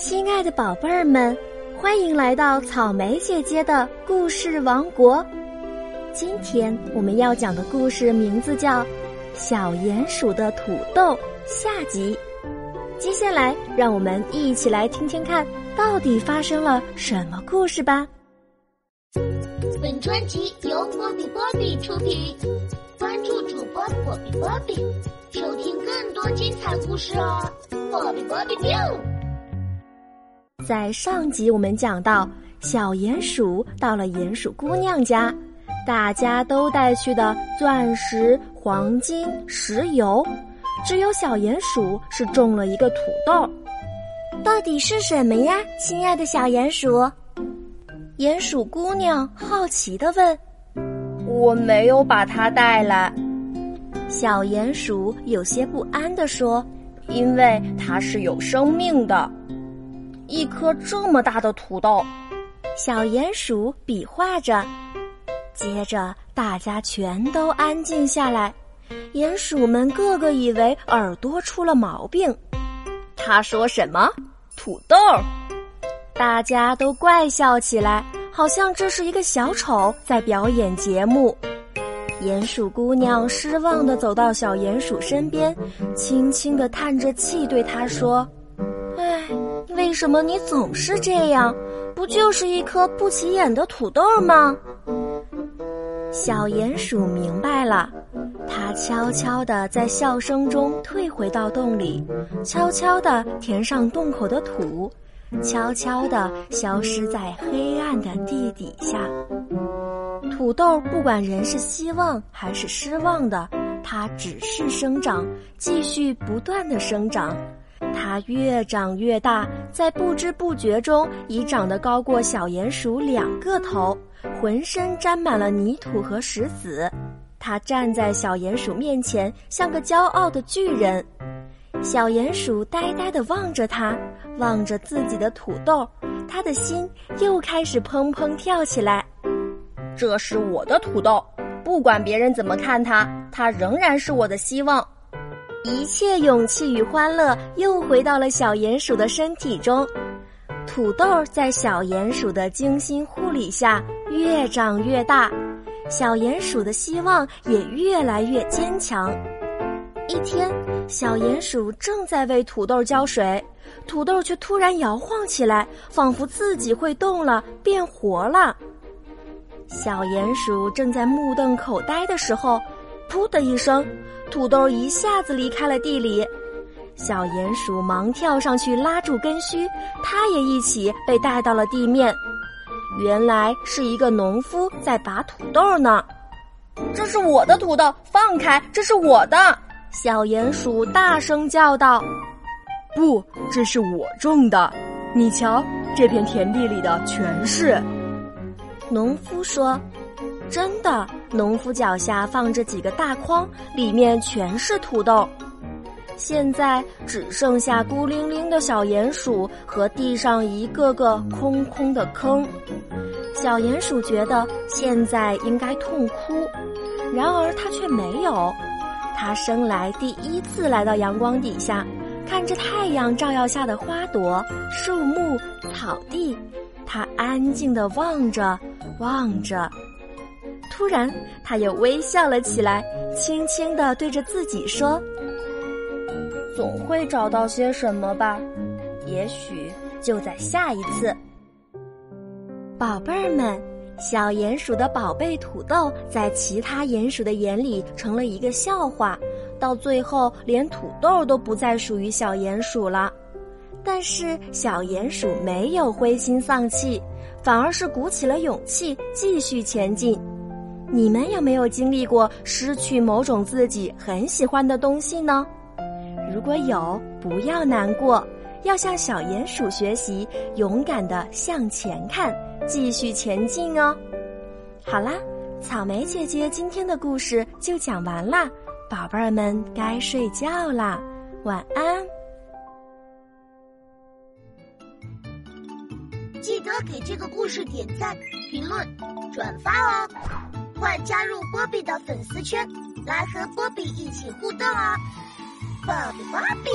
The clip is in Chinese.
亲爱的宝贝儿们，欢迎来到草莓姐姐的故事王国。今天我们要讲的故事名字叫《小鼹鼠的土豆》下集。接下来，让我们一起来听听看，到底发生了什么故事吧。本专辑由波比波比出品，关注主播波比波比，收听更多精彩故事哦！波比波比 biu。在上集我们讲到，小鼹鼠到了鼹鼠姑娘家，大家都带去的钻石、黄金、石油，只有小鼹鼠是种了一个土豆。到底是什么呀，亲爱的小鼹鼠？鼹鼠姑娘好奇地问：“我没有把它带来。”小鼹鼠有些不安地说：“因为它是有生命的，一颗这么大的土豆。”小鼹鼠比划着，接着大家全都安静下来。鼹鼠们个个以为耳朵出了毛病。他说什么？土豆？大家都怪笑起来，好像这是一个小丑在表演节目。鼹鼠姑娘失望地走到小鼹鼠身边，轻轻地叹着气对他说：“，为什么你总是这样？不就是一颗不起眼的土豆吗？”小鼹鼠明白了，它悄悄地在笑声中退回到洞里，悄悄地填上洞口的土。悄悄地消失在黑暗的地底下。土豆不管人是希望还是失望的，它只是生长，继续不断的生长。它越长越大，在不知不觉中已长得高过小鼹鼠两个头，浑身沾满了泥土和石子。它站在小鼹鼠面前，像个骄傲的巨人。小鼹鼠呆呆地望着它，望着自己的土豆，他的心又开始砰砰跳起来。这是我的土豆，不管别人怎么看它，它仍然是我的希望。一切勇气与欢乐又回到了小鼹鼠的身体中，土豆在小鼹鼠的精心护理下越长越大，小鼹鼠的希望也越来越坚强。一天，小鼹鼠正在为土豆浇水，土豆却突然摇晃起来，仿佛自己会动了，变活了。小鼹鼠正在目瞪口呆的时候，噗的一声，土豆一下子离开了地里。小鼹鼠忙跳上去拉住根须，它也一起被带到了地面。原来是一个农夫在拔土豆呢。这是我的土豆，放开！这是我的。小鼹鼠大声叫道：“不，这是我种的！你瞧，这片田地里的全是。”农夫说：“真的。”农夫脚下放着几个大筐，里面全是土豆。现在只剩下孤零零的小鼹鼠和地上一个个空空的坑。小鼹鼠觉得现在应该痛哭，然而它却没有。它生来第一次来到阳光底下，看着太阳照耀下的花朵、树木、草地，它安静地望着，望着。突然，他又微笑了起来，轻轻地对着自己说：“总会找到些什么吧，也许就在下一次。”宝贝儿们。小鼹鼠的宝贝土豆，在其他鼹鼠的眼里成了一个笑话，到最后连土豆都不再属于小鼹鼠了。但是小鼹鼠没有灰心丧气，反而是鼓起了勇气继续前进。你们有没有经历过失去某种自己很喜欢的东西呢？如果有，不要难过，要向小鼹鼠学习，勇敢的向前看。继续前进哦！好啦，草莓姐姐今天的故事就讲完啦，宝贝儿们该睡觉啦，晚安！记得给这个故事点赞、评论、转发哦！快加入波比的粉丝圈，来和波比一起互动哦！波比波比。